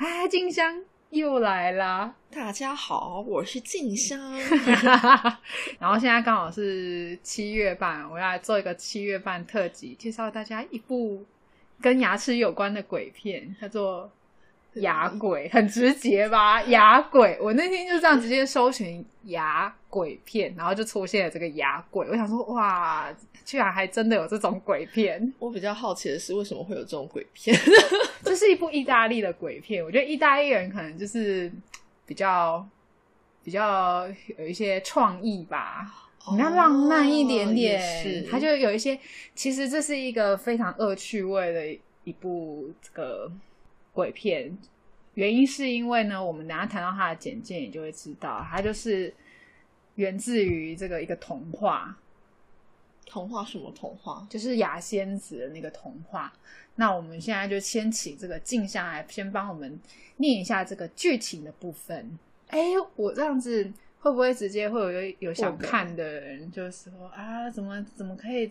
哎，静香又来啦！大家好，我是静香。然后现在刚好是七月半，我要来做一个七月半特辑，介绍大家一部跟牙齿有关的鬼片，叫做《牙鬼》，很直接吧？牙鬼，我那天就这样直接搜寻牙鬼片，然后就出现了这个牙鬼。我想说，哇，居然还真的有这种鬼片！我比较好奇的是，为什么会有这种鬼片？这是一部意大利的鬼片，我觉得意大利人可能就是比较比较有一些创意吧，比较浪漫一点点。是，它就有一些，其实这是一个非常恶趣味的一部这个鬼片。原因是因为呢，我们等下谈到它的简介，你就会知道，它就是源自于这个一个童话。童话什么童话？就是牙仙子的那个童话。那我们现在就先请这个静下来先帮我们念一下这个剧情的部分。哎，我这样子会不会直接会有有想看的人就是说啊，怎么怎么可以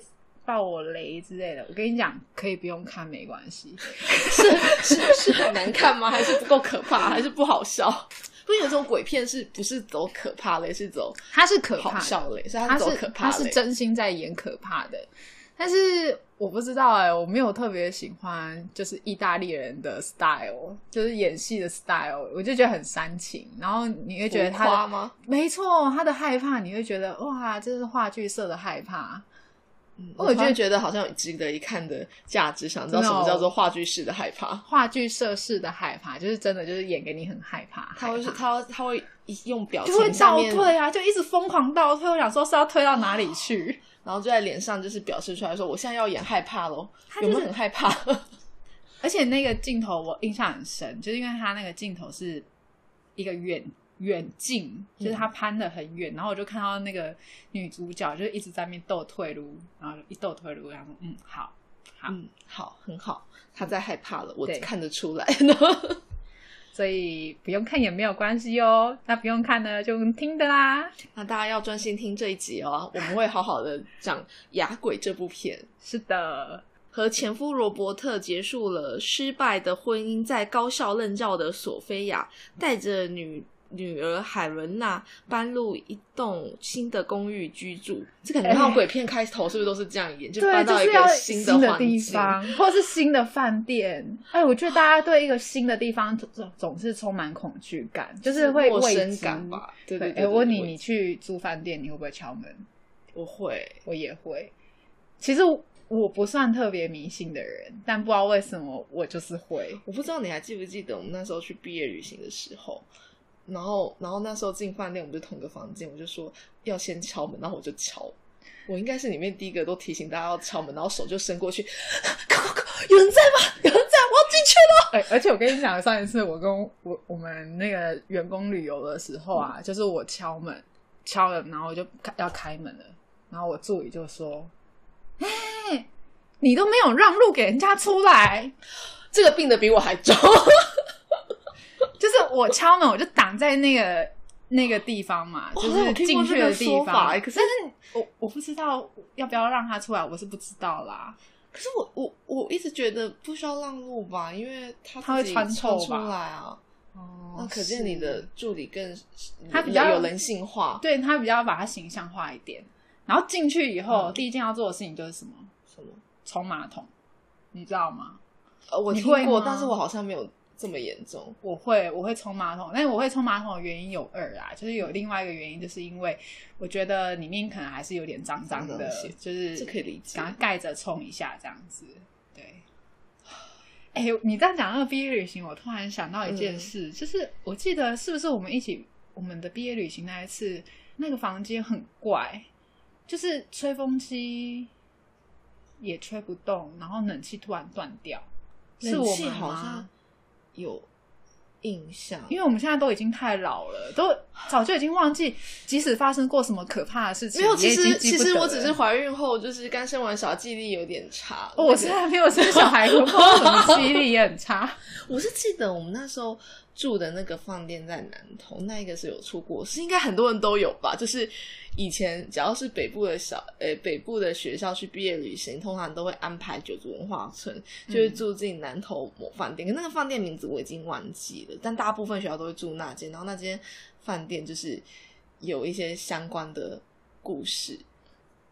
爆我雷之类的？我跟你讲，可以不用看，没关系。是是是很难看吗？还是不够可怕？还是不好笑？不有这种鬼片是不是走可怕类？是走它是可怕笑类？是它是可怕它是真心在演可怕的。但是我不知道哎，我没有特别喜欢，就是意大利人的 style，就是演戏的 style，我就觉得很煽情。然后你会觉得他吗？没错，他的害怕，你会觉得哇，这是话剧社的害怕。我就觉得好像有值得一看的价值，想知道什么叫做话剧式的害怕？话剧社式的害怕，就是真的就是演给你很害怕。他会他他会用表情就会倒退啊，就一直疯狂倒退。我想说是要退到哪里去？然后就在脸上就是表示出来说，我现在要演害怕喽，有没有很害怕？而且那个镜头我印象很深，就是因为他那个镜头是一个远远近，就是他攀的很远，然后我就看到那个女主角就一直在那边斗退路，然后一斗退路，然后嗯，好，好，嗯，好，很好，他在害怕了，我看得出来。所以不用看也没有关系哦。那不用看呢，就听的啦。那大家要专心听这一集哦，我们会好好的讲《哑鬼》这部片。是的，和前夫罗伯特结束了失败的婚姻，在高校任教的索菲亚带着女。女儿海伦娜搬入一栋新的公寓居住，这个你看鬼片开头是不是都是这样演？就搬到一个新的地方，或是新的饭店。哎，我觉得大家对一个新的地方总总是充满恐惧感，就是会陌生感吧？对对。我问你，你去租饭店，你会不会敲门？我会，我也会。其实我不算特别迷信的人，但不知道为什么我就是会。我不知道你还记不记得我们那时候去毕业旅行的时候。然后，然后那时候进饭店，我们就同个房间，我就说要先敲门，然后我就敲，我应该是里面第一个都提醒大家要敲门，然后手就伸过去，有人在吗？有人在，我要进去了。哎，而且我跟你讲，上一次我跟我我们那个员工旅游的时候啊，就是我敲门敲了，然后我就要开门了，然后我助理就说：“哎，你都没有让路给人家出来，这个病的比我还重。” 就是我敲门，我就挡在那个那个地方嘛，就是进去的地方。可是我我不知道要不要让他出来，我是不知道啦。可是我我我一直觉得不需要让路吧，因为他他会穿透出来啊。哦，那可见你的助理更他比较有人性化，对他比较把他形象化一点。然后进去以后，第一件要做的事情就是什么？什么？冲马桶，你知道吗？呃，我听过，但是我好像没有。这么严重，我会我会冲马桶，但是我会冲马桶的原因有二啊，就是有另外一个原因，就是因为我觉得里面可能还是有点脏脏的，就是这可以理解，然后盖着冲一下这样子。对，哎，你这样讲那个毕业旅行，我突然想到一件事，就是我记得是不是我们一起我们的毕业旅行那一次，那个房间很怪，就是吹风机也吹不动，然后冷气突然断掉，是我们吗？有印象，因为我们现在都已经太老了，都早就已经忘记，即使发生过什么可怕的事情，没有。其实其实我只是怀孕后，就是刚生完小，记忆力有点差。我现在没有生小孩，我记忆力也很差。我是记得我们那时候住的那个饭店在南通，那一个是有出过，是应该很多人都有吧？就是以前只要是北部的小呃北部的学校去毕业旅行，通常都会安排九族文化村，就是住进南投某饭店。可那个饭店名字我已经忘记了，但大部分学校都会住那间。然后那间饭店就是有一些相关的故事。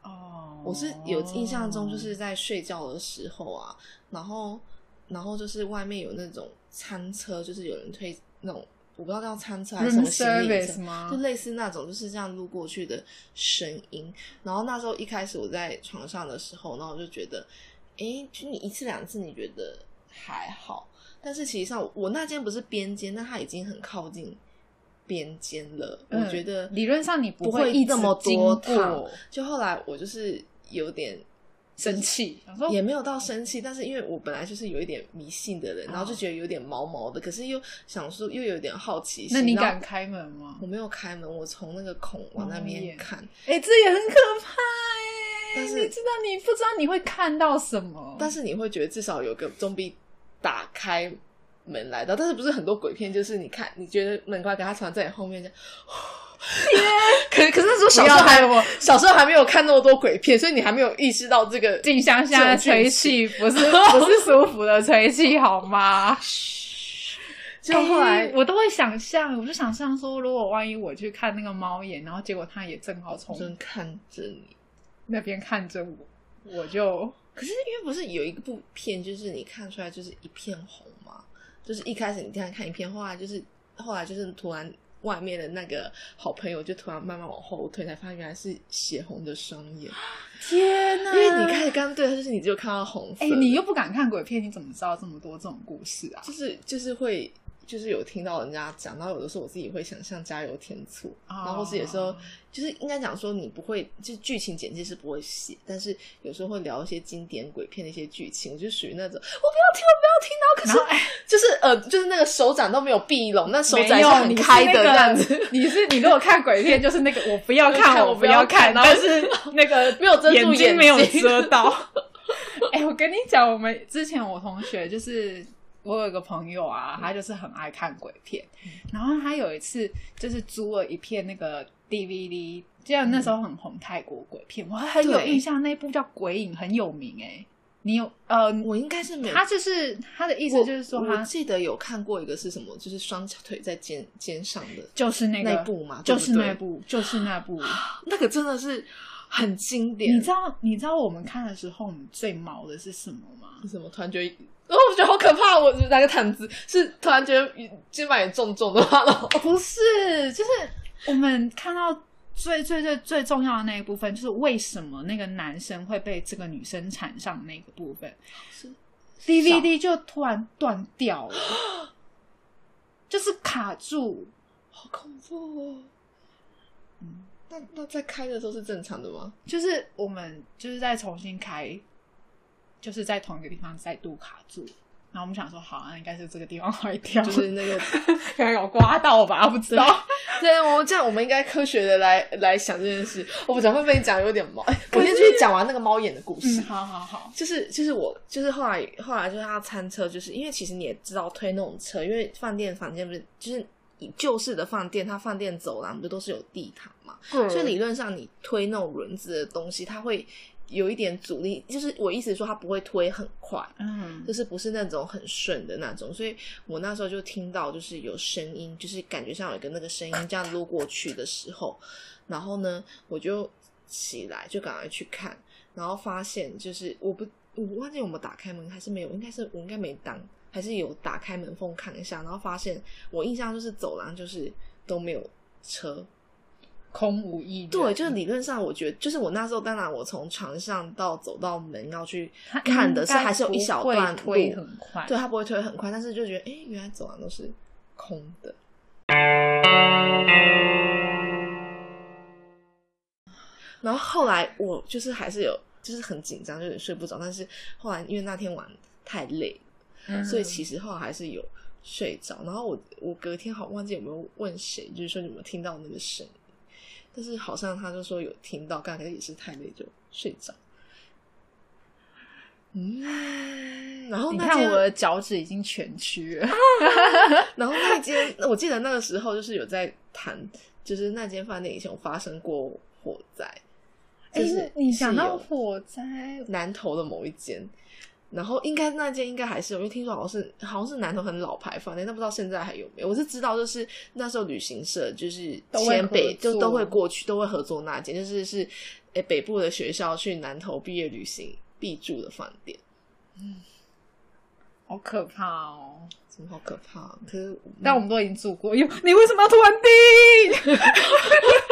哦，我是有印象中，就是在睡觉的时候啊，然后然后就是外面有那种餐车，就是有人推那种。我不知道叫餐车还是什么行李车，吗就？类似那种就是这样路过去的声音。然后那时候一开始我在床上的时候，然后我就觉得，哎，就你一次两次你觉得还好，但是其实上我那间不是边间，但它已经很靠近边间了。嗯我觉得理论上你不会那么经多趟过，就后来我就是有点生气，也没有到生气，但是因为我本来就是有一点迷信的人，哦然后就觉得有点毛毛的，可是又想说又有点好奇心。那你敢开门吗？我没有开门，我从那个孔往那边看，哎、这也很可怕哎、但是你知道你不知道你会看到什么，但是你会觉得至少有个总比打开门来到，但是不是很多鬼片就是你看你觉得门关，给他传在你后面这样。可可是那时候小时候还我小时候还没有看那么多鬼片，所以你还没有意识到这个静香香的吹气不是 不是舒服的吹气好吗？就后来哎我都会想象，我就想象说，如果万一我去看那个猫眼，然后结果他也正好从正看着你。那边看着我，我就可是因为不是有一部片，就是你看出来就是一片红嘛，就是一开始你这样看一片，后来就是后来就是突然外面的那个好朋友就突然慢慢往后退，才发现原来是血红的双眼。天哪因为你开始刚刚对他，就是你只有看到红色你又不敢看鬼片，你怎么知道这么多这种故事啊？就是就是会。就是有听到人家讲，然后有的时候我自己会想象加油添醋，哦然后或是有时候就是应该讲说你不会，就是剧情简介是不会写，但是有时候会聊一些经典鬼片的一些剧情，我就属于那种我不要听，我不要听，然后可是哎就是呃，就是那个手掌都没有闭拢，那手掌是开的这样子，你是你如果看鬼片，就是那个我不要看，看 我我不要看，但是那个 没有遮住眼睛没有遮到。哎、我跟你讲，我们之前我同学就是我有一个朋友啊，他就是很爱看鬼片，然后他有一次就是租了一片那个 DVD，就像那时候很红泰国鬼片，我很有印象，那一部叫《鬼影》，很有名哎、你有呃，我应该是没有。他就是他的意思就是说他我记得有看过一个是什么，就是双腿在肩肩上的就是那个那部嘛，就是那部，就是那部。那个真的是很经典。你知道你知道我们看的时候，你最毛的是什么吗？什么？突然觉得，哦，我觉得好可怕！我拿个毯子，是突然觉得肩膀也重重的话，了不是，就是我们看到最最最最重要的那一部分，就是为什么那个男生会被这个女生缠上那个部分是，DVD 就突然断掉了，就是卡住。好恐怖哦。嗯，那那在开的时候是正常的吗？就是我们就是在重新开，就是在同一个地方再度卡住。然后我们想说，好，那应该是这个地方坏掉，就是那个，可能有刮到吧，不知道。对，我这样我们应该科学的来来想这件事。我不知道会被你讲有点猫。哎我先去讲完那个猫眼的故事。嗯，好好好，就是就是我就是后来后来就是他餐车，就是因为其实你也知道推那种车，因为饭店房间不是就是以旧式的饭店，它饭店走廊不都是有地毯嘛，嗯所以理论上你推那种轮子的东西，它会有一点阻力，就是我意思说它不会推很快。嗯就是不是那种很顺的那种，所以我那时候就听到就是有声音，就是感觉像有一个那个声音这样路过去的时候，然后呢，我就起来就赶快去看，然后发现就是我不我忘记我们打开门还是没有，应该是我应该没当，还是有打开门缝看一下，然后发现我印象就是走廊就是都没有车，空无一人。对，就是理论上我觉得就是我那时候当然我从床上到走到门要去看的是还是有一小不会段推路很快。对，它不会推很快，但是就觉得，哎、原来走廊都是空的。然后后来我就是还是有，就是很紧张，就有点睡不着。但是后来因为那天晚太累了，嗯所以其实后来还是有睡着。然后我我隔天好忘记有没有问谁，就是说你有没有听到那个声音？但是好像他就说有听到，刚才也是太累就睡着。嗯，然后你看我的脚趾已经蜷曲了。然后那间，我记得那个时候就是有在谈，就是那间饭店以前有发生过火灾，哎、就是你想到火灾，南头的某一间，然后应该那间应该还是有，因为听说好像是好像是南头很老牌饭店，但不知道现在还有没有。我是知道，就是那时候旅行社就是都会前北就都会过去，都会合作那间，就是是诶北部的学校去南头毕业旅行必住的饭店，好可怕哦！怎么好可怕？可是但我们都已经住过，哟，你为什么要突然订？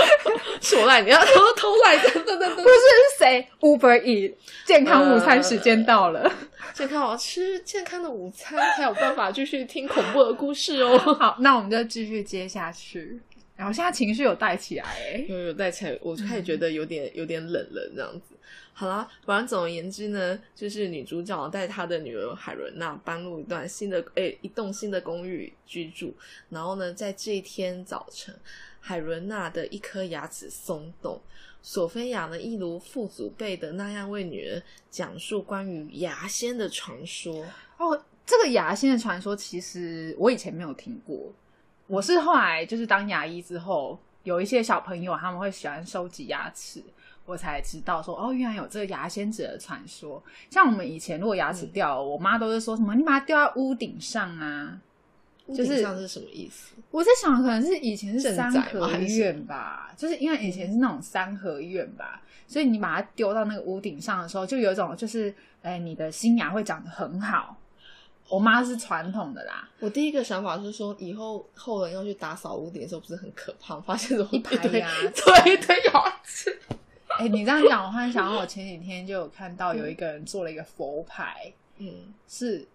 是我赖你要偷偷赖，等等等不是是谁？Uber E 健康午餐时间到了。健康，我要吃健康的午餐，才有办法继续听恐怖的故事哦。好，那我们就继续接下去。然后现在情绪有带起来，哎，有有带起来，我就开始觉得有点、有点冷了这样子。好啦，反正总而言之呢，就是女主角带她的女儿海伦娜搬入一段新的诶、一栋新的公寓居住。然后呢，在这一天早晨，海伦娜的一颗牙齿松动。索菲亚呢，一如父祖辈的那样为女儿讲述关于牙仙的传说。哦，这个牙仙的传说其实我以前没有听过，我是后来就是当牙医之后，有一些小朋友他们会喜欢收集牙齿，我才知道说哦，原来有这个牙仙子的传说。像我们以前如果牙齿掉了，我妈都是说什么你把它掉在屋顶上啊。就是屋顶上是什么意思？我在想，可能是以前是镇三合院吧，就是因为以前是那种三合院吧，所以你把它丢到那个屋顶上的时候，就有一种就是，哎，你的新芽会长得很好。我妈是传统的啦，我第一个想法是说，以后后人要去打扫屋顶的时候，不是很可怕？发现怎么一排堆牙 对一堆牙齿。哎，你这样讲，我忽然想到，我前几天就有看到有一个人做了一个佛牌，嗯，是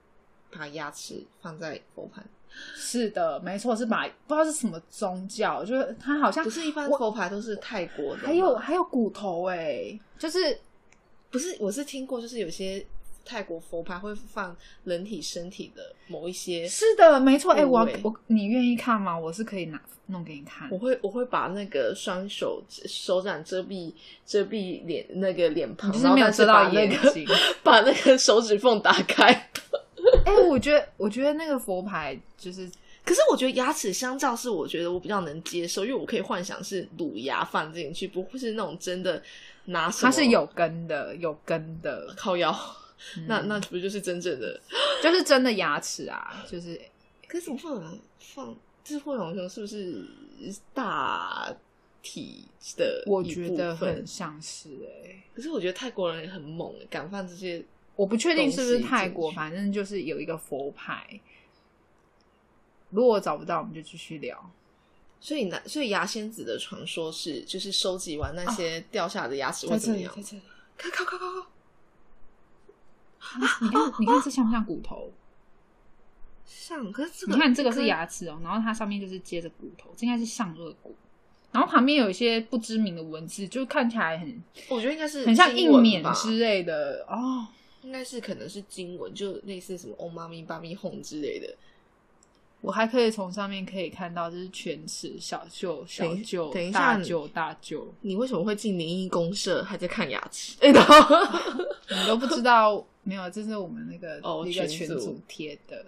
把牙齿放在佛盘，是的，没错，是把不知道是什么宗教，就是它好像不是一般佛牌都是泰国的，还有还有骨头哎，就是不是？我是听过，就是有些泰国佛牌会放人体身体的某一些，是的，没错。哎、我我你愿意看吗？我是可以拿弄给你看我。会我会把那个双手手掌遮蔽遮蔽脸那个脸庞，你就是没有遮到眼睛 把那个手指缝打开。哎、我觉得我觉得那个佛牌就是可是我觉得牙齿相较是，我觉得我比较能接受，因为我可以幻想是乳牙放进去，不会是那种真的拿它是有根的，有根的，靠腰，嗯那那不就是真正的？就是真的牙齿啊，就是可是怎么放啊？放就是霍永雄是不是大体的？我觉得很。像是哎、可是我觉得泰国人也很猛，敢放这些。我不确定是不是泰国，反正就是有一个佛牌。如果找不到，我们就继续聊。所以呢，所以牙仙子的传说是，就是收集完那些掉下的牙齿会怎么样？看，靠靠靠靠！你看，你看这像不像骨头？像，可是这个，你看这个是牙齿哦，然后它上面就是接着骨头，这应该是上颚骨，然后旁边有一些不知名的文字，就看起来很我觉得应该是很像印缅之类的哦。应该是可能是经文，就类似什么 “Om Mami Bami Home” 之类的。我还可以从上面可以看到，就是犬齿、小舅、小舅等一、下大舅、大舅，你为什么会进灵异公社，还在看牙齿？你都不知道。没有，这是我们那个哦一个群组贴的。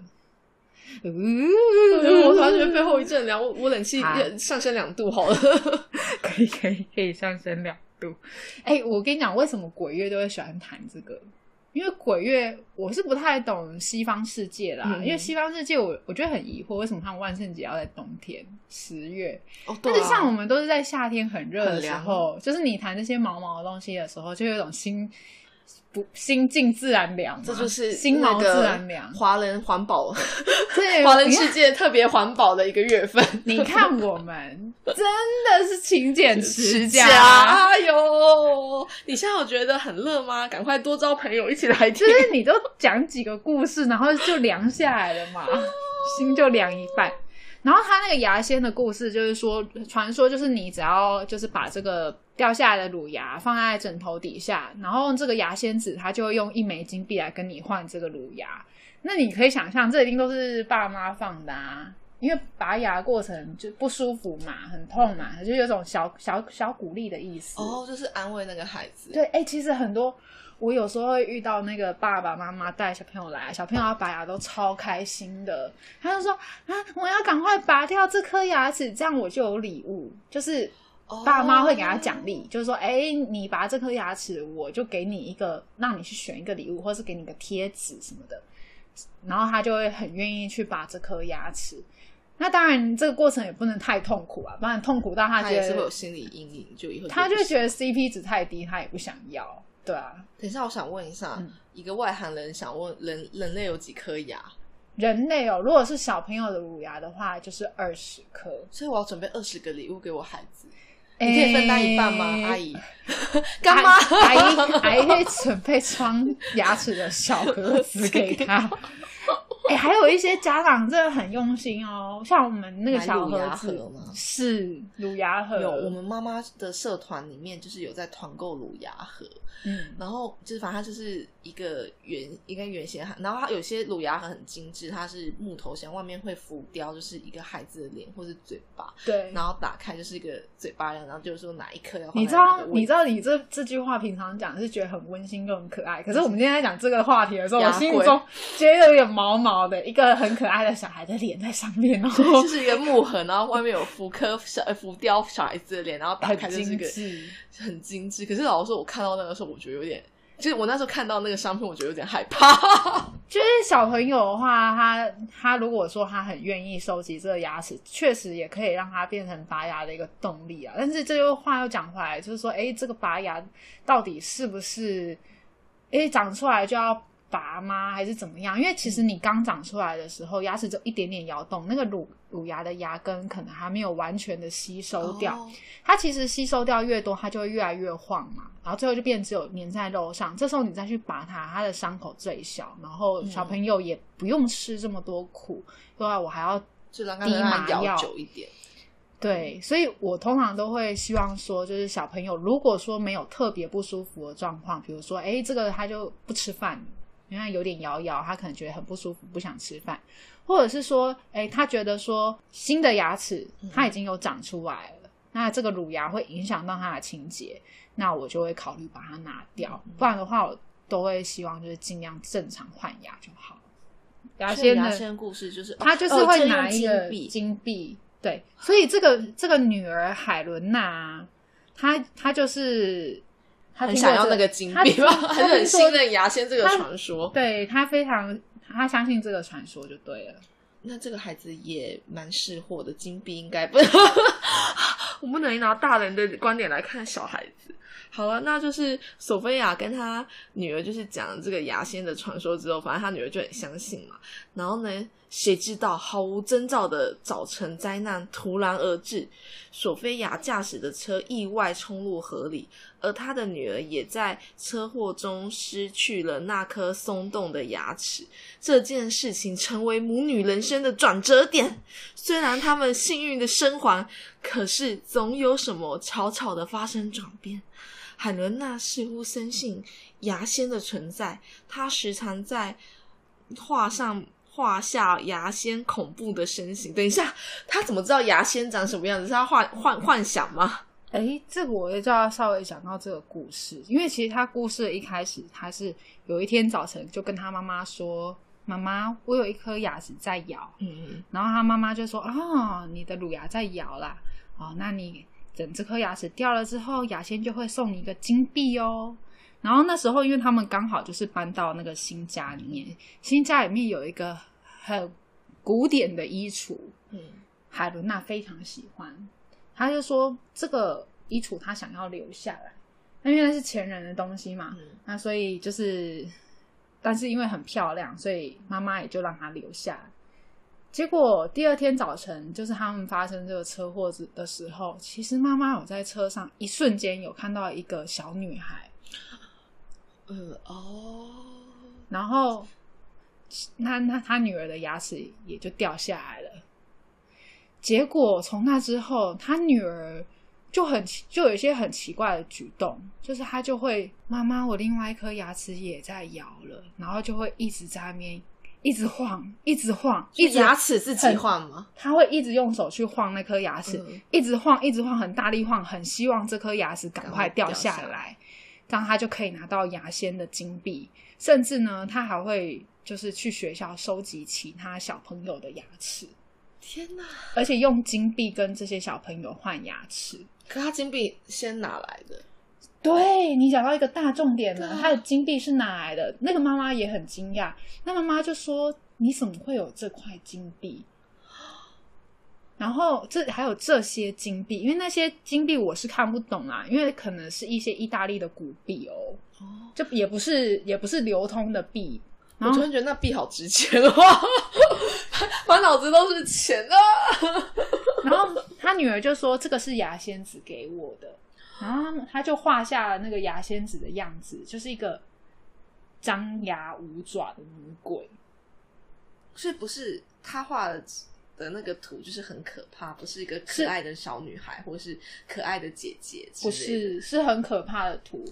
我突然觉得背后一阵凉，我我冷气好上升两度好了。可以可以可以上升两度。哎、我跟你讲，为什么鬼月都会喜欢谈这个？因为鬼月我是不太懂西方世界啦，嗯因为西方世界我我觉得很疑惑，为什么他们万圣节要在冬天十月？哦，对啊，但是像我们都是在夏天很热的时候，就是你谈这些毛毛的东西的时候，就有一种心不心静自然凉嘛，这就是心毛自那个然凉。华人环保，对，华人世界特别环保的一个月份。你看我们真的是勤俭持家。加油！你现在有觉得很热吗？赶快多招朋友一起来听就。是你都讲几个故事，然后就凉下来了嘛，心就凉一半。然后他那个牙仙的故事就是说，传说就是你只要就是把这个掉下来的乳牙放在枕头底下，然后这个牙仙子他就会用一枚金币来跟你换这个乳牙。那你可以想象，这一定都是爸妈放的啊，因为拔牙过程就不舒服嘛，很痛嘛，就有种小小小鼓励的意思。哦，就是安慰那个孩子。对，哎、其实很多我有时候会遇到那个爸爸妈妈带小朋友来，小朋友要拔牙都超开心的，他就说啊，我要赶快拔掉这颗牙齿，这样我就有礼物，就是爸妈会给他奖励，就是说，哎，你拔这颗牙齿，我就给你一个，让你去选一个礼物，或是给你个贴纸什么的，然后他就会很愿意去拔这颗牙齿。那当然，这个过程也不能太痛苦啊，不然痛苦到他觉他也是会有，心理阴影，就以后他就觉得 CP 值太低，他也不想要，对啊。等一下，我想问一下，嗯一个外行人想问人人类有几颗牙？人类哦，如果是小朋友的乳牙的话，就是二十颗。所以我要准备二十个礼物给我孩子，你可以分担一半吗，诶阿姨？干妈？阿姨阿姨可以准备装牙齿的小盒子给他。哎、还有一些家长真的很用心哦，像我们那个小盒子乳牙盒吗是乳牙盒，有，我们妈妈的社团里面就是有在团购乳牙盒，嗯然后就是反正它就是一个圆一个圆形，然后它有些乳牙盒很精致，它是木头箱，外面会浮雕就是一个孩子的脸或是嘴巴，对。然后打开就是一个嘴巴样，然后就是说哪一颗要你知道你知道你这这句话平常讲是觉得很温馨又很可爱，可是我们今天在讲这个话题的时候，我心里中觉得有点毛毛的，一个很可爱的小孩的脸在上面，然 后就是一个木盒，然后外面有浮刻小呃浮雕小孩子的脸，然后打开就是个精致。很精致。可是老实说，我看到那个时候，我觉得有点，就是我那时候看到那个商品，我觉得有点害怕。就是小朋友的话，他他如果说他很愿意收集这个牙齿，确实也可以让他变成拔牙的一个动力啊。但是这又话又讲回来，就是说，哎，这个拔牙到底是不是，哎，长出来就要拔吗？还是怎么样？因为其实你刚长出来的时候，牙齿就一点点摇动，那个乳乳牙的牙根可能还没有完全的吸收掉。哦它其实吸收掉越多，它就会越来越晃嘛，然后最后就变只有粘在肉上。这时候你再去拔它，它的伤口最小，然后小朋友也不用吃这么多苦，对啊，我还要低麻药久一点。对，所以我通常都会希望说，就是小朋友如果说没有特别不舒服的状况，比如说，哎，这个他就不吃饭，因为他有点摇摇，他可能觉得很不舒服，不想吃饭，或者是说，哎，他觉得说新的牙齿他已经有长出来了，那这个乳牙会影响到它的清洁，那我就会考虑把它拿掉，不然的话，我都会希望就是尽量正常换牙就好。牙所以签的故事就是，他就是会拿一个金币金币，对，所以这个这个女儿海伦娜，她她就是她很想要那个金币吧，她 还是很信任牙仙这个传说。对他非常他相信这个传说就对了。那这个孩子也蛮识货的，金币应该不，我不能拿大人的观点来看小孩子。好了，那就是索菲亚跟她女儿就是讲这个牙仙的传说之后，反正她女儿就很相信嘛。然后呢，谁知道毫无征兆的早晨灾难突然而至，索菲亚驾驶的车意外冲入河里，而她的女儿也在车祸中失去了那颗松动的牙齿。这件事情成为母女人生的转折点。虽然他们幸运的生还，可是总有什么悄悄的发生转变。海伦娜似乎深信牙仙的存在，她时常在画上画下牙仙恐怖的身形。等一下，她怎么知道牙仙长什么样子？是她幻幻幻想吗？哎，这个我也就要稍微讲到这个故事，因为其实他故事的一开始，他是有一天早晨就跟他妈妈说：“妈妈，我有一颗牙齿在咬。”嗯，然后他妈妈就说：“哦，你的乳牙在咬啦，哦，那你等这颗牙齿掉了之后，牙仙就会送你一个金币哦。”然后那时候，因为他们刚好就是搬到那个新家里面，新家里面有一个很古典的衣橱，嗯，海伦娜非常喜欢，她就说这个衣橱她想要留下来，那因为那是前人的东西嘛，嗯那所以就是，但是因为很漂亮，所以妈妈也就让她留下来。结果第二天早晨，就是他们发生这个车祸子的时候，其实妈妈有在车上一瞬间有看到一个小女孩，呃，哦，然后那那他女儿的牙齿也就掉下来了。结果从那之后，他女儿就很就有一些很奇怪的举动，就是他就会妈妈，我另外一颗牙齿也在摇了，然后就会一直在那边一直晃，一直晃，一直牙齿自己晃吗？他会一直用手去晃那颗牙齿，嗯一直晃，一直晃，很大力晃，很希望这颗牙齿赶快掉下下来，这样他就可以拿到牙仙的金币。甚至呢，他还会就是去学校收集其他小朋友的牙齿。天哪！而且用金币跟这些小朋友换牙齿。可他金币先哪来的？对你讲到一个大重点了，对啊他的金币是哪来的？那个妈妈也很惊讶，那妈妈就说：“你怎么会有这块金币？”然后这还有这些金币，因为那些金币我是看不懂啦，因为可能是一些意大利的古币哦，哦，就也不是也不是流通的币。我突然觉得那币好值钱哦，满脑子都是钱啊！然后他女儿就说：“这个是牙仙子给我的。”然后他就画下了那个牙仙子的样子，就是一个张牙舞爪的女鬼。所以不是他画的的那个图，就是很可怕，不是一个可爱的小女孩，或是可爱的姐姐不是，是很可怕的图。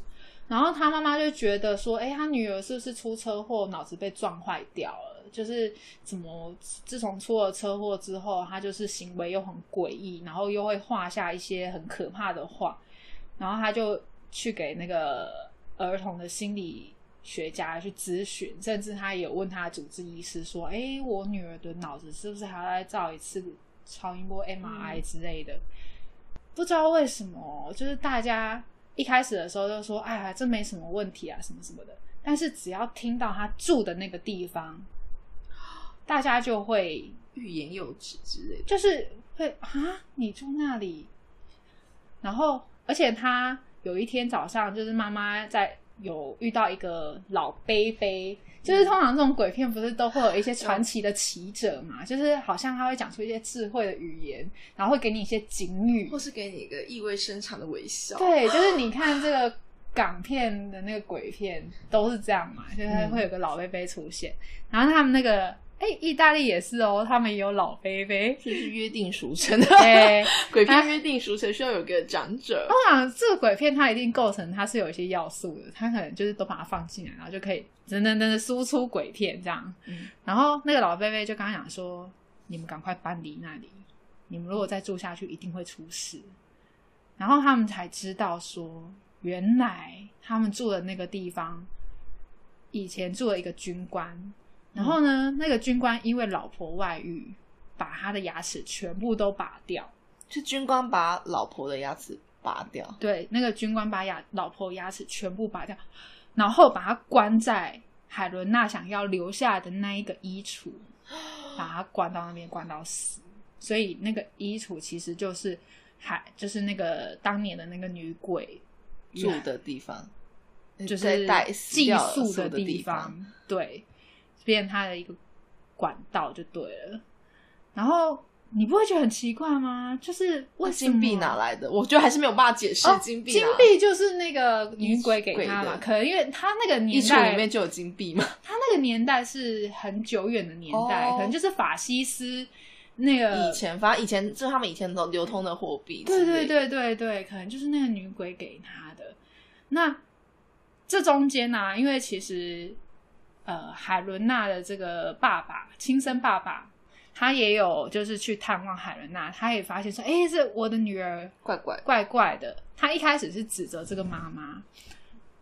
然后他妈妈就觉得说，哎，他女儿是不是出车祸，脑子被撞坏掉了？就是怎么自从出了车祸之后，他就是行为又很诡异，然后又会画下一些很可怕的画。然后他就去给那个儿童的心理学家去咨询，甚至他也有问他的主治医师说，哎，我女儿的脑子是不是还要再照一次超音波 MRI 之类的？不知道为什么，就是大家一开始的时候就说：“哎呀，这没什么问题啊，什么什么的。”但是只要听到他住的那个地方，大家就会欲言又止之类的。就是会啊，你住那里。然后，而且他有一天早上，就是妈妈在有遇到一个老杯杯，就是通常这种鬼片不是都会有一些传奇的奇者嘛，就是好像他会讲出一些智慧的语言，然后会给你一些警语或，是给你一个意味深长的微笑。对，就是你看这个港片的那个鬼片都是这样嘛，就是会有个老贝贝出现，然后他们那个哎，意大利也是哦，他们也有老贝贝。这是约定俗成的。对，鬼片约定俗成需要有个长者。我想这个鬼片它一定构成它是有一些要素的，它可能就是都把它放进来，然后就可以噔噔噔的输出鬼片这样。嗯然后那个老贝贝就刚刚讲说：“你们赶快搬离那里，你们如果再住下去，一定会出事。”然后他们才知道说，原来他们住的那个地方以前住了一个军官，然后呢，那个军官因为老婆外遇，把他的牙齿全部都拔掉。是军官把老婆的牙齿拔掉，对，那个军官把牙老婆牙齿全部拔掉，然后把他关在海伦娜想要留下的那一个衣橱，把他关到那边关到死。所以那个衣橱其实就是海，就是那个当年的那个女鬼住的地方，就是寄宿的地方。对，变成他的一个管道就对了。然后你不会觉得很奇怪吗？就是为什么金币哪来的？我觉得还是没有办法解释哦，金币、金币就是那个女鬼给他鬼嘛，可能因为他那个年代里面就有金币嘛。他那个年代是很久远的年代，哦可能就是法西斯那个以前，反正以前就是他们以前都流通的货币。对对，对对对，可能就是那个女鬼给他的。那这中间呢、啊，因为其实呃，海伦娜的这个爸爸，亲生爸爸，他也有就是去探望海伦娜，他也发现说，哎，这我的女儿怪怪。怪怪的。他一开始是指责这个妈妈，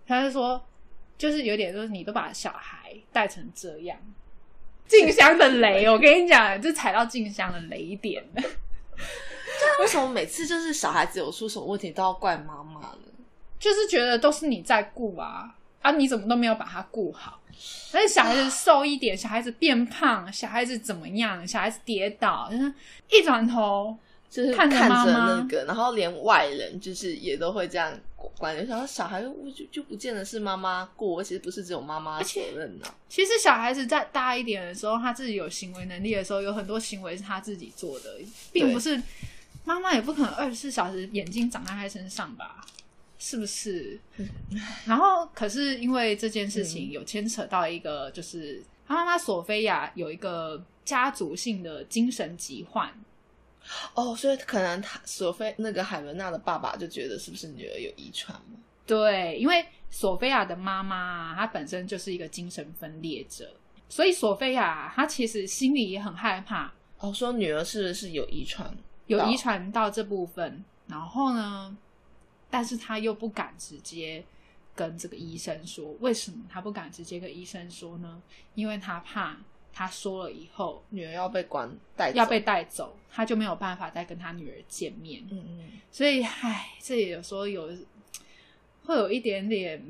他就说，就是有点就是你都把小孩带成这样，静香的雷，我跟你讲，就踩到静香的雷点了。为什么每次就是小孩子有出什么问题都要怪妈妈呢？就是觉得都是你在顾啊，啊，你怎么都没有把他顾好？但是小孩子瘦一点，小孩子变胖，小孩子怎么样？小孩子跌倒，就是一转头，就是看看着那个，然后连外人就是也都会这样管。就想说小孩我就就不见得是妈妈过，其实不是只有妈妈的责任呢、其实小孩子在大一点的时候，他自己有行为能力的时候，有很多行为是他自己做的，并不是妈妈也不可能二十四小时眼睛长在他身上吧？是不是？然后，可是因为这件事情有牵扯到一个，就是他妈妈索菲亚有一个家族性的精神疾患，哦，所以可能他索菲那个海伦娜的爸爸就觉得是不是女儿有遗传嘛？对，因为索菲亚的妈妈她本身就是一个精神分裂者，所以索菲亚她其实心里也很害怕，哦，说女儿是不是有遗传？有遗传到这部分，然后呢，但是他又不敢直接跟这个医生说，为什么他不敢直接跟医生说呢？因为他怕他说了以后女儿要被关带走要被带走，他就没有办法再跟他女儿见面。嗯嗯所以，唉，这也有时候有会有一点点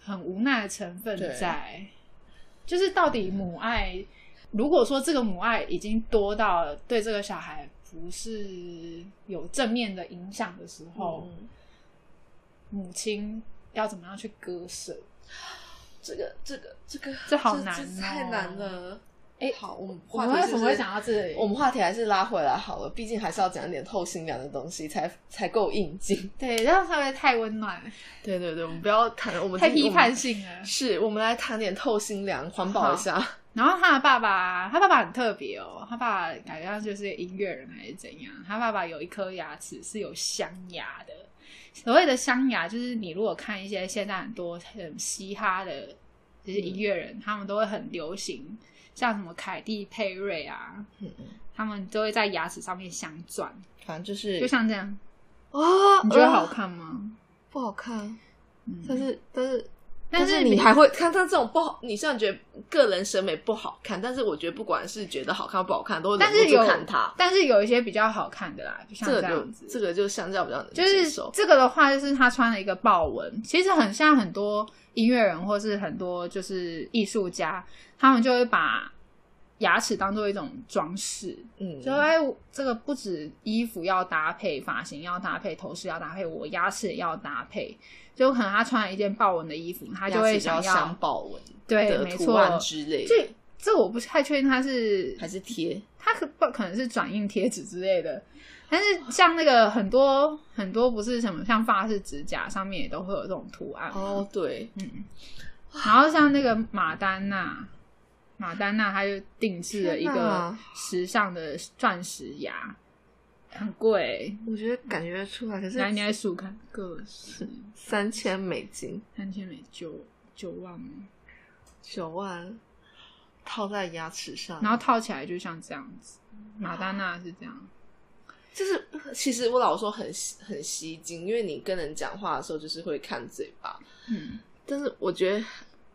很无奈的成分在，就是到底母爱，如果说这个母爱已经多到了对这个小孩不是有正面的影响的时候，嗯母亲要怎么样去割舍？这个这个这个这好难哦太难了。哎好，我们我话题是不是们为什么会讲到这里？我们话题还是拉回来好了，毕竟还是要讲一点透心凉的东西，才才够应景。对，这样稍微太温暖了，对对对，我们不要谈，我们太批判性了。是我们来谈点透心凉，环保一下。然后他的爸爸，他爸爸很特别哦，他爸爸感觉上就是音乐人还是怎样。他爸爸有一颗牙齿是有镶牙的，所谓的镶牙就是你如果看一些现在很多很嘻哈的这些音乐人，他们都会很流行，像什么凯蒂佩瑞啊，他们都会在牙齿上面镶钻，反正就是就像这样。啊，你觉得好啊？看吗？不好看，嗯，但是但是但是是你还会看他这种不好，你虽然觉得个人审美不好看，但是我觉得不管是觉得好看不好看，都会忍不住看他。但是有一些比较好看的啦，就像这样子，这个就相较比较能就是。这个的话，就是他穿了一个豹纹，其实很像很多音乐人或是很多就是艺术家，他们就会把牙齿当做一种装饰，嗯，就哎，这个不止衣服要搭配，发型要搭配，头饰要搭配，我牙齿也要搭配。就可能他穿了一件豹纹的衣服，他就会想要镶豹纹对，的没错。之类的，这这我不太确定他是还是贴。他可不可能是转印贴纸之类的，但是像那个很多很多不是什么像发饰指甲上面也都会有这种图案哦，对，嗯，然后像那个马丹娜，马丹娜她就定制了一个时尚的钻石牙，很贵，我觉得感觉出来，可是来你来数看，个是三千美金，三千美九九万。吗？九万套在牙齿上，然后套起来就像这样子，马丹娜是这样。就是其实我老说很很吸睛，因为你跟人讲话的时候就是会看嘴巴，嗯，但是我觉得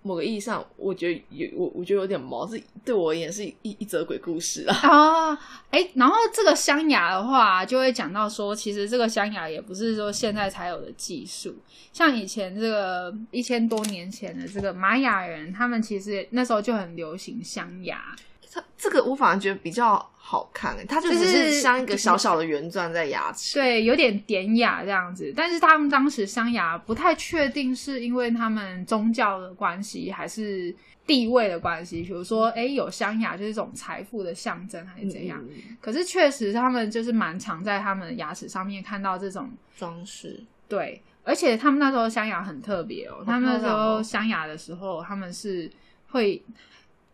某个意义上，我觉得有我我觉得有点毛，是对我而言是一一则鬼故事啊。啊，哎，然后这个镶牙的话，就会讲到说，其实这个镶牙也不是说现在才有的技术，像以前这个一千多年前的这个玛雅人，他们其实那时候就很流行镶牙，它这个我反而觉得比较好看、欸，它就只是是像一个小小的圆钻在牙齿。对，有点典雅这样子。但是他们当时镶牙不太确定是因为他们宗教的关系，还是地位的关系。比如说，哎，有镶牙就是一种财富的象征，还是怎样？可是确实，他们就是蛮常在他们的牙齿上面看到这种装饰，对，而且他们那时候镶牙很特别哦。他们那时候镶牙的时候，他们是会，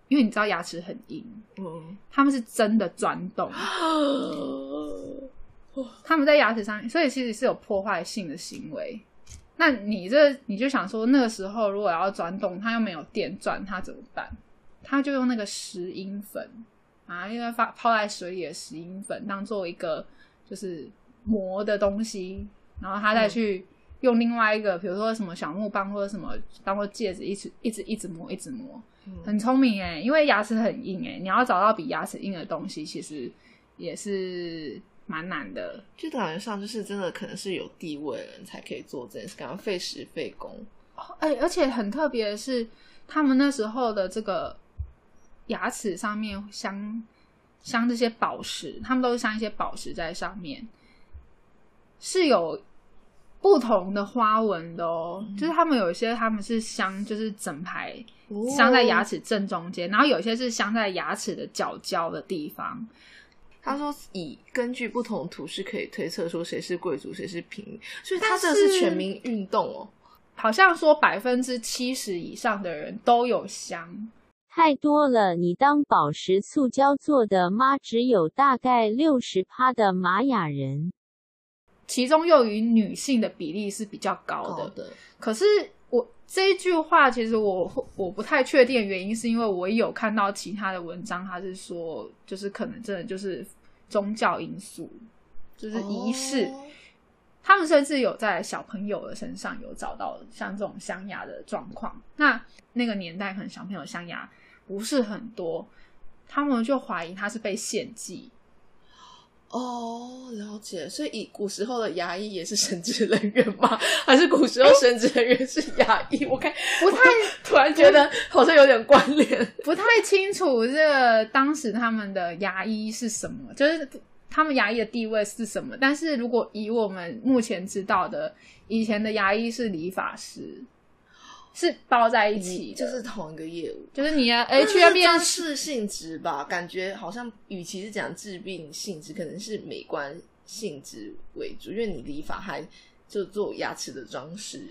因为你知道牙齿很硬，嗯，他们是真的钻洞，他们在牙齿上，所以其实是有破坏性的行为。那你这你就想说，那个时候如果要钻洞，他又没有电钻，他怎么办？他就用那个石英粉啊，因为发泡在水里的石英粉当做一个就是磨的东西，然后他再去用另外一个，比如说什么小木棒或者什么当做戒指，一直一直一直磨，一直磨，很聪明哎，因为牙齿很硬哎，你要找到比牙齿硬的东西，其实也是蛮难的。就感觉上就是真的可能是有地位的人才可以做这件事，感觉费时费工。哎、而且很特别的是，他们那时候的这个牙齿上面镶镶这些宝石，他们都是镶一些宝石在上面，是有不同的花纹的哦。就是他们有一些他们是镶，就是整排镶在牙齿。正中间，然后有些是镶在牙齿的角角的地方。他说，以根据不同图示可以推测说谁是贵族，谁是平民，所以他但这是是全民运动哦。好像说百分之七十以上的人都有镶，太多了，你当宝石塑胶做的吗？只有大概六十趴的玛雅人。其中又以女性的比例是比较高的。好的，可是我这一句话，其实我我不太确定的原因，是因为我有看到其他的文章，他是说，就是可能真的就是宗教因素，就是仪式。哦他们甚至有在小朋友的身上有找到像这种镶牙的状况。那那个年代可能小朋友镶牙不是很多，他们就怀疑他是被献祭。哦，了解。所以，以古时候的牙医也是神职人员吗？还是古时候神职人员是牙医？我看不太 突然觉得好像有点关联。不太清楚这个当时他们的牙医是什么，就是他们牙医的地位是什么。但是如果以我们目前知道的，以前的牙医是理发师，是包在一起的，就是同一个业务。就是你要 那 H 要变是性质吧？感觉好像与其是讲治病性质，可能是美观性质为主，因为你理发还就做牙齿的装饰。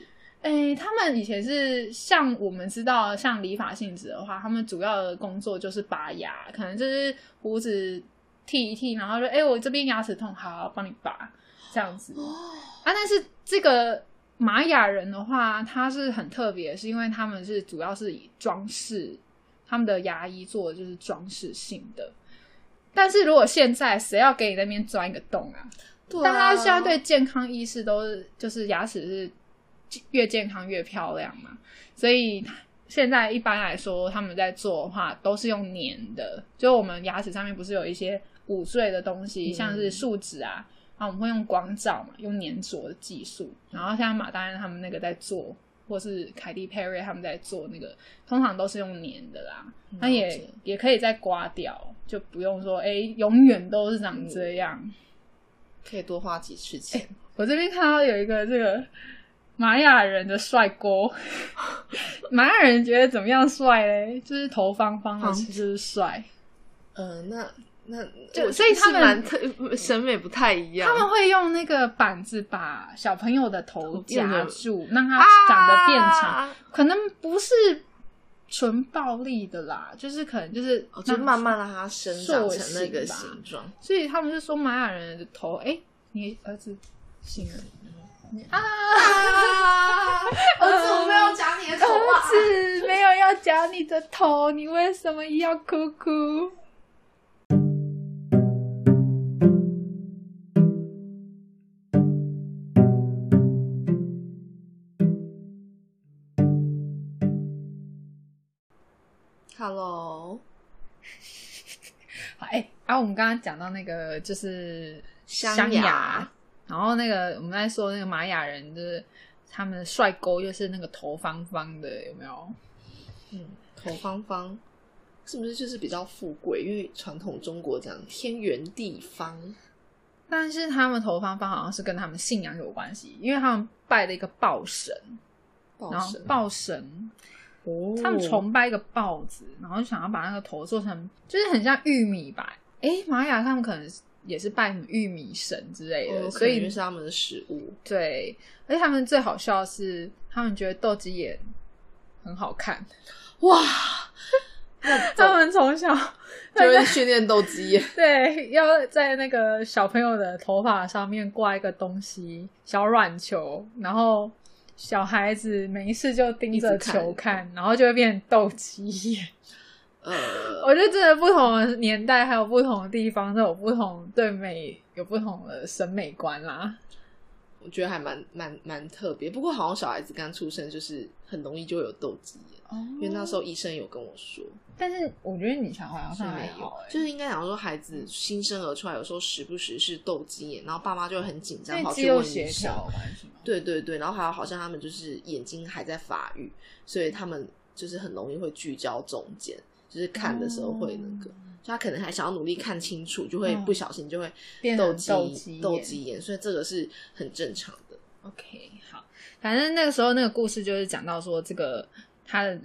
哎、他们以前是像我们知道，像理发性质的话，他们主要的工作就是拔牙，可能就是胡子剃一剃，然后说：“哎、我这边牙齿痛，好，帮你拔这样子。哦，啊，但是这个玛雅人的话，他是很特别，是因为他们是主要是以装饰，他们的牙医做的就是装饰性的。但是如果现在谁要给你那边钻一个洞啊？对啊大家现在对健康意识都是，就是牙齿是越健康越漂亮嘛，所以现在一般来说他们在做的话都是用粘的，就我们牙齿上面不是有一些补缀的东西，嗯像是树脂啊，然后我们会用光照嘛，用粘着的技术，然后像马丹他们那个在做。或是凯蒂佩瑞他们在做那个，通常都是用粘的啦，那也也可以再刮掉，就不用说哎、诶永远都是长这样。可以多花几次钱。我这边看到有一个这个玛雅人的帅哥，玛雅人觉得怎么样帅嘞？就是头方方的，方其实是帅。嗯、那那就所以他们蛮特审美不太一样。他们会用那个板子把小朋友的头夹住，让他长得变长。啊可能不是纯暴力的啦，就是可能就是哦，就慢慢让他生长塑成那个形状。所以他们是说玛雅人的头，哎、你儿子醒了，你啊，儿子，我没有夹你的头儿啊！子没有要夹你的头，你为什么要哭哭？Hello，好，哎、啊，我们刚刚讲到那个就是香香牙然后那个我们在说那个玛雅人，就是他们的帅哥又是那个头方方的，有没有？嗯，头方方，是不是就是比较富贵？因为传统中国讲天圆地方，但是他们头方方好像是跟他们信仰有关系，因为他们拜了一个报神，然后报神，哦他们崇拜一个豹子，然后就想要把那个头做成，就是很像玉米吧？诶，玛雅他们可能也是拜什么玉米神之类的，哦所以就是他们的食物。对，而且他们最好笑的是，他们觉得斗鸡眼很好看，哇，那 他们从小就会训练斗鸡眼。对要在那个小朋友的头发上面挂一个东西，小软球，然后小孩子没事就盯着球看，然后就会变成斗鸡眼。呃，我觉得真的不同的年代还有不同的地方都有不同对美有不同的审美观啦。我觉得还蛮蛮蛮特别。不过好像小孩子刚出生就是很容易就有斗鸡眼，哦因为那时候医生有跟我说，但是我觉得你小孩好像还没有就是应该讲说孩子新生儿出来，有时候时不时是斗鸡眼，然后爸妈就会很紧张，因跑去问医生。对对对，然后还有好像他们就是眼睛还在发育，所以他们就是很容易会聚焦中间，就是看的时候会那个，就他可能还想要努力看清楚，就会嗯不小心就会斗鸡斗鸡眼，所以这个是很正常的。OK，好，反正那个时候那个故事就是讲到说，这个他的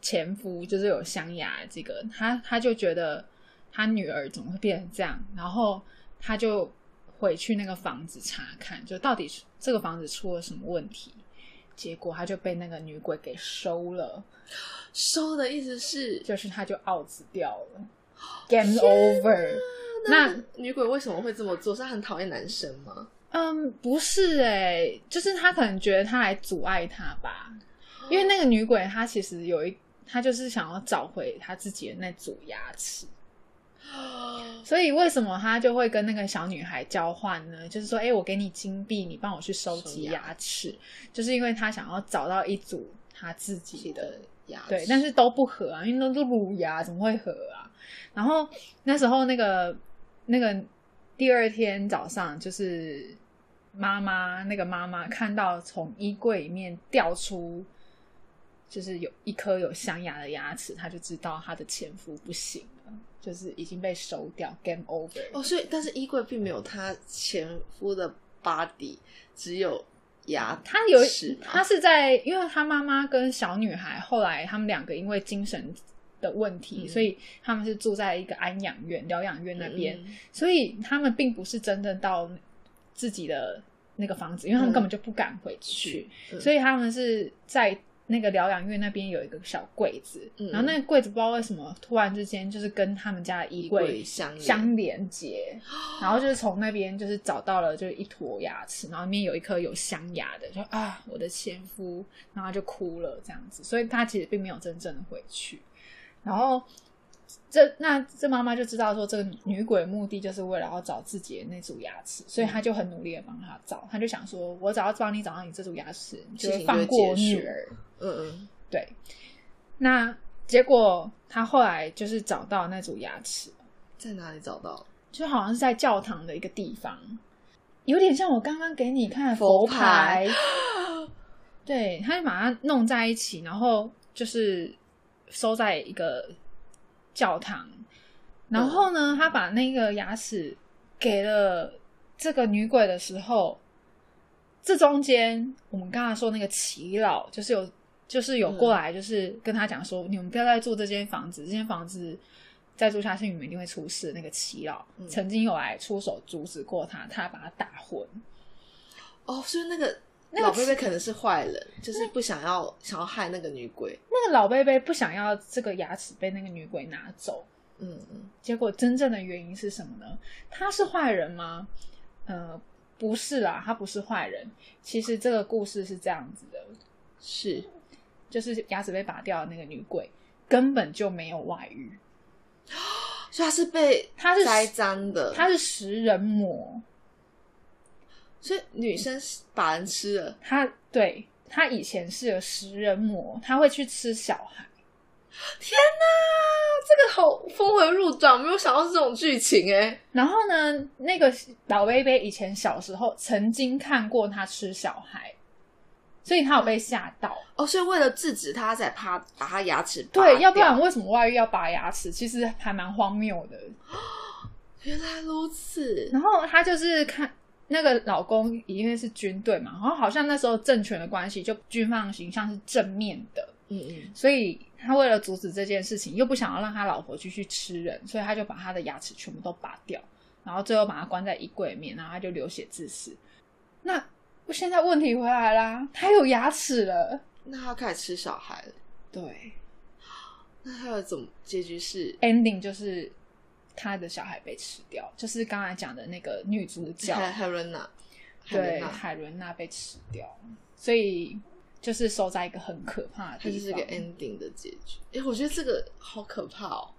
前夫就是有镶牙，这个他他就觉得他女儿怎么会变成这样，然后他就回去那个房子查看，就到底这个房子出了什么问题，结果他就被那个女鬼给收了，收的意思是，就是他就 out 掉了，game over。那女鬼为什么会这么做？是她很讨厌男生吗？嗯，不是哎、就是她可能觉得他来阻碍他吧，因为那个女鬼她其实有一，她就是想要找回她自己的那组牙齿，所以为什么她就会跟那个小女孩交换呢？就是说，哎、我给你金币，你帮我去收集牙牙齿，就是因为她想要找到一组她自己的牙齿对，但是都不合啊，因为都是乳牙，怎么会合啊？然后那时候那个那个第二天早上，就是妈妈那个妈妈看到从衣柜里面掉出，就是有一颗有镶牙的牙齿，他就知道他的前夫不行了，就是已经被收掉，game over。哦，所以但是衣柜并没有他前夫的 body，只有牙他有他是在，因为他妈妈跟小女孩后来他们两个因为精神的问题，嗯。所以他们是住在一个安养院、疗养院那边，嗯。所以他们并不是真正到自己的那个房子，因为他们嗯。根本就不敢回去，嗯。所以他们是在那个疗养院那边有一个小柜子，嗯然后那个柜子不知道为什么突然之间就是跟他们家的衣衣柜柜相连相连接，然后就是从那边就是找到了就是一坨牙齿，然后里面有一颗有镶牙的，就啊我的前夫，然后他就哭了这样子，所以他其实并没有真正的回去，然后。这那这妈妈就知道说，这个女鬼的目的就是为了要找自己的那组牙齿，所以她就很努力的帮她找。她就想说，我只要帮你找到你这组牙齿，你就会事情就会放过女儿。嗯嗯，对，那结果她后来就是找到那组牙齿，在哪里找到？就好像是在教堂的一个地方，有点像我刚刚给你看的佛佛牌牌。对，他就把它弄在一起，然后就是收在一个教堂。然后呢，他把那个牙齿给了这个女鬼的时候，这中间我们刚才说那个祈老，就是有就是有过来，就是跟他讲说，你们不要再住这间房子，这间房子再住下去，你们一定会出事。那个祈老、嗯曾经有来出手阻止过他，他把他打昏。哦，所以那个那个老贝贝可能是坏人，就是不想要想要害那个女鬼。那个老贝贝不想要这个牙齿被那个女鬼拿走，嗯嗯，结果真正的原因是什么呢？他是坏人吗？呃，不是啦，他不是坏人。其实这个故事是这样子的，是就是牙齿被拔掉的那个女鬼根本就没有外遇，所以他是被她是栽赃的，她是食人魔。所以女生把人吃了。她对她以前是个食人魔，她会去吃小孩。天哪，这个好峰回路转，没有想到是这种剧情哎。然后呢，那个老贝贝以前小时候曾经看过他吃小孩，所以他有被吓到。哦，所以为了制止他，才怕把他牙齿拔对，要不然为什么外遇要拔牙齿？其实还蛮荒谬的。原来如此。然后他就是看那个老公，因为是军队嘛，然后好像那时候政权的关系，就军方形象是正面的，嗯嗯，所以他为了阻止这件事情，又不想要让他老婆继续吃人，所以他就把他的牙齿全部都拔掉，然后最后把他关在衣柜里面，然后他就流血致死。那现在问题回来啦，他有牙齿了，那他开始吃小孩了。对。那他的总结局是，ending 就是他的小孩被吃掉，就是刚才讲的那个女主角，海海伦娜，海伦对，娜，海伦娜被吃掉，所以就是收在一个很可怕的地方。它就是个 ending 的结局。哎、我觉得这个好可怕哦，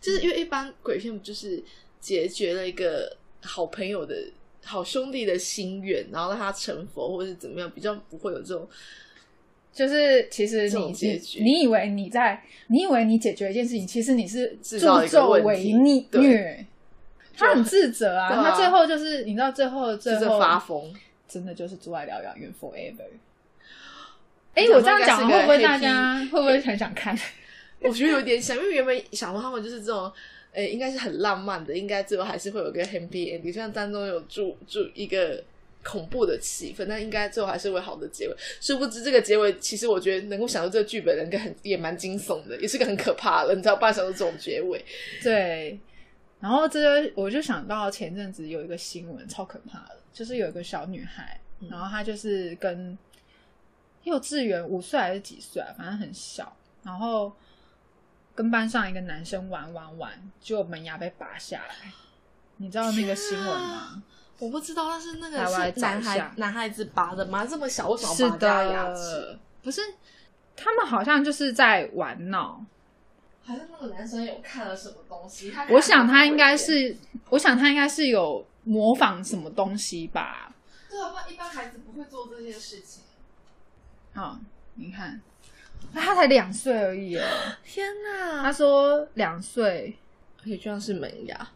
就是因为一般鬼片不就是解决了一个好朋友的好兄弟的心愿，然后让他成佛，或者是怎么样，比较不会有这种就是其实你你你以为你在，你以为你解决一件事情，其实你是助纣为虐。他很自责啊，啊他最后就是你知道最后最就是后发疯。真的就是住在疗养院 forever。哎、我这样讲会不会大家会不会很想看？我觉得有点想，因为原本想说他们就是这种，诶、应该是很浪漫的，应该最后还是会有个 happy ending，虽然当中有住住一个恐怖的气氛，但应该最后还是会好的结尾。殊不知这个结尾，其实我觉得能够想到这个剧本的人，跟很也蛮惊悚的，也是个很可怕的，你知道，不然想到这种结尾。对，然后这就我就想到前阵子有一个新闻超可怕的，就是有一个小女孩，嗯然后她就是跟幼稚园五岁还是几岁啊，反正很小，然后跟班上一个男生玩玩玩，结果门牙被拔下来，你知道那个新闻吗？我不知道，但是那个男孩男孩子拔的吗？这么小，为什是么拔人家牙的齿？，不是，他们好像就是在玩闹。好像那个男生有看了什么东西，他我想他应该是，我想他应该是有模仿什么东西吧。对啊，不然一般孩子不会做这些事情。啊、你看，啊他才两岁而已哦。天哪！他说两岁，而且就像是门牙，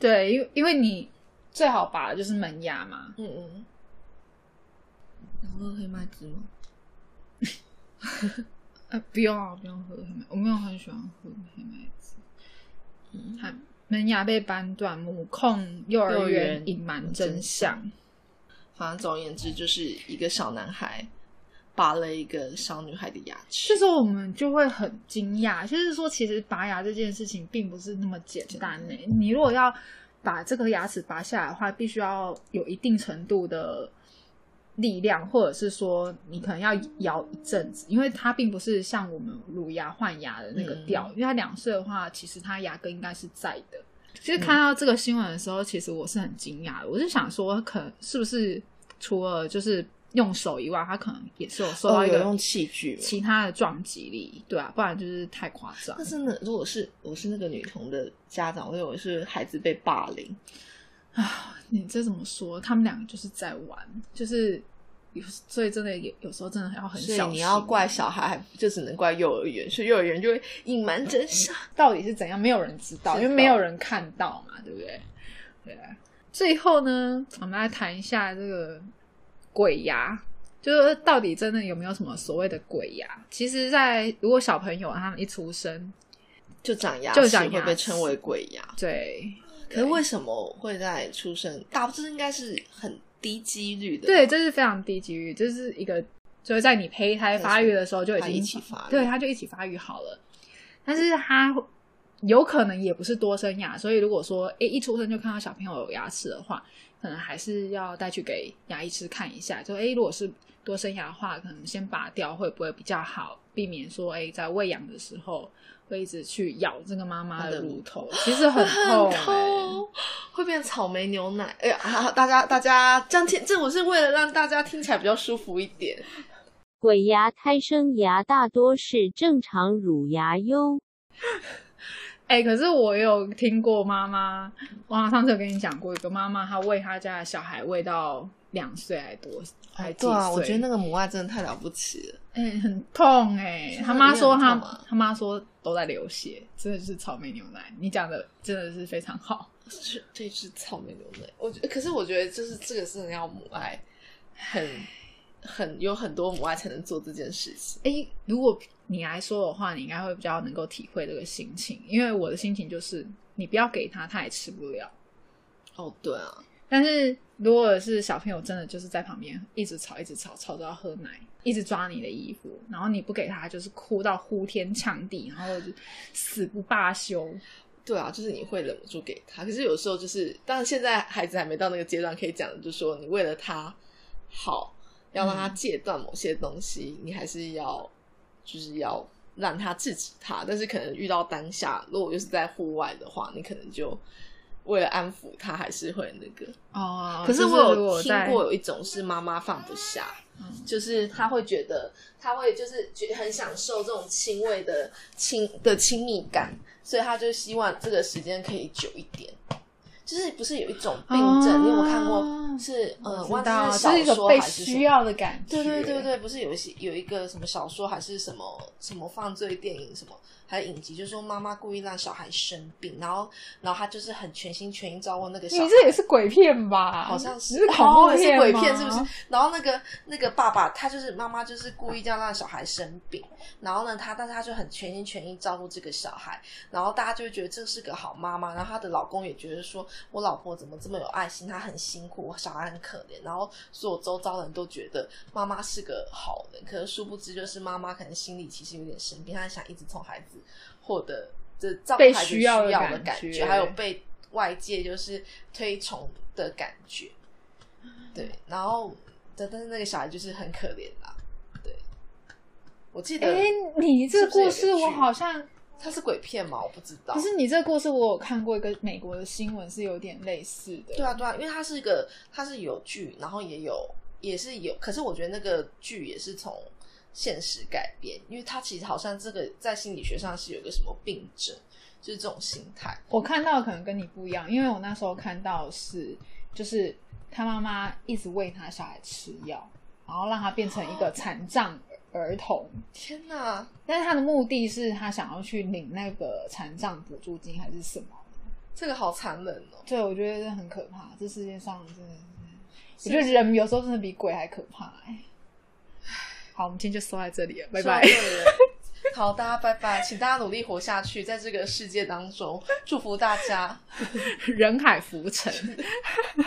对，因为因为你最好拔的就是门牙嘛。嗯嗯。然后喝黑麦汁吗？呃，不用啊，不用喝黑麦，我没有很喜欢喝黑麦汁。嗯，还门牙被扳断，母控幼幼儿园隐瞒真相。反正总而言之，就是一个小男孩拔了一个小女孩的牙齿这。时候我们就会很惊讶，就是说，其实拔牙这件事情并不是那么简单呢、你如果要把这颗牙齿拔下来的话，必须要有一定程度的力量，或者是说你可能要摇一阵子，因为它并不是像我们乳牙换牙的那个嗯掉，因为它两岁的话，其实它牙根应该是在的。其实看到这个新闻的时候，其实我是很惊讶的。我是想说，可能是不是除了就是用手以外，他可能也是有受到哦，一个有用器具？其他的撞击力，对啊，不然就是太夸张那。真的，如果是我是那个女童的家长，我以为是孩子被霸凌。啊，你这怎么说？他们两个就是在玩，就是有，所以真的有有时候真的要很小心。所以你要怪小孩，就只能怪幼儿园，所以幼儿园就会隐瞒真相。到底是怎样，没有人知道，知道因为没有人看到嘛，对不对？对啊。最后呢，我们来谈一下这个鬼牙，就是到底真的有没有什么所谓的鬼牙？其实在，如果小朋友他们一出生，就长牙齿就长牙会被称为鬼牙。对可是为什么会在出生？大这应该是很低几率的。对，这是非常低几率，这是一个就是在你胚胎发育的时候就已经一起发育对，它就一起发育好了。但是它有可能也不是多生牙，所以如果说诶一出生就看到小朋友有牙齿的话，可能还是要带去给牙医师看一下。就诶如果是多生牙的话，可能先拔掉会不会比较好，避免说诶在喂养的时候会一直去咬这个妈妈的乳头，其实很 痛、很诶痛，会变草莓牛奶。哎呀，好大家大家这样听，这我是为了让大家听起来比较舒服一点。鬼牙胎生牙大多是正常乳牙哟。哎、可是我有听过妈妈，我好像上次有跟你讲过，一个妈妈她喂她家的小孩喂到两岁还多，还几岁、对啊，我觉得那个母爱真的太了不起了。哎、很痛哎、是他妈说他你很痛啊他妈说都在流血，真的就是草莓牛奶。你讲的真的是非常好。是这是草莓牛奶，我觉得，可是我觉得就是这个是要母爱，很很有很多母爱才能做这件事情。哎、如果你来说的话，你应该会比较能够体会这个心情，因为我的心情就是你不要给他，他也吃不了。哦，对啊，但是如果是小朋友，真的就是在旁边一直吵，一直吵，吵到要喝奶，一直抓你的衣服，然后你不给他，就是哭到呼天抢地，然后就死不罢休。对啊，就是你会忍不住给他，可是有时候就是，当然现在孩子还没到那个阶段，可以讲的，就是说你为了他好，要让他戒断某些东西，你还是要就是要让他制止他。但是可能遇到当下，如果又是在户外的话，你可能就为了安抚他，还是会那个。哦可是我有听过有一种是妈妈放不下，嗯就是他会觉得他会就是觉很享受这种亲喂的亲的亲密感，所以他就希望这个时间可以久一点。就是不是有一种病症？你有没有看过？是呃，忘记我知道，是一小说个被还是？需要的感觉。对对对对，不是有一些有一个什么小说还是什么什么犯罪电影什么，还有影集，就是说妈妈故意让小孩生病，然后然后他就是很全心全意照顾那个小孩。你这也是鬼片吧？好像是你是恐怖哦是鬼片，是不是？然后那个那个爸爸，他就是妈妈，就是故意这样让小孩生病。然后呢，他但是他就很全心全意照顾这个小孩。然后大家就会觉得这是个好妈妈。然后她的老公也觉得说，我老婆怎么这么有爱心？她很辛苦，小孩很可怜。然后所有周遭的人都觉得妈妈是个好人，可是殊不知，就是妈妈可能心里其实有点生病，她想一直从孩子获得这照孩子需需要的的感觉还有被外界就是推崇的感觉。对，然后但但是那个小孩就是很可怜啦。对，我记得哎，你这故事我好像，它是鬼片吗？我不知道。可是你这个故事我有看过一个美国的新闻，是有点类似的。对啊，对啊，因为它是一个，它是有剧，然后也有，也是有，可是我觉得那个剧也是从现实改编，因为它其实好像这个在心理学上是有个什么病症，就是这种心态。我看到的可能跟你不一样，因为我那时候看到的是，就是他妈妈一直喂他小孩吃药，然后让他变成一个残障儿童，天哪！但是他的目的是他想要去领那个残障补助金还是什么？这个好残忍哦。对，我觉得这很可怕。这世界上真的是，我觉得人有时候真的比鬼还可怕、哎。好，我们今天就说在这里了，拜拜。好，大家拜拜，请大家努力活下去，在这个世界当中，祝福大家。人海浮沉。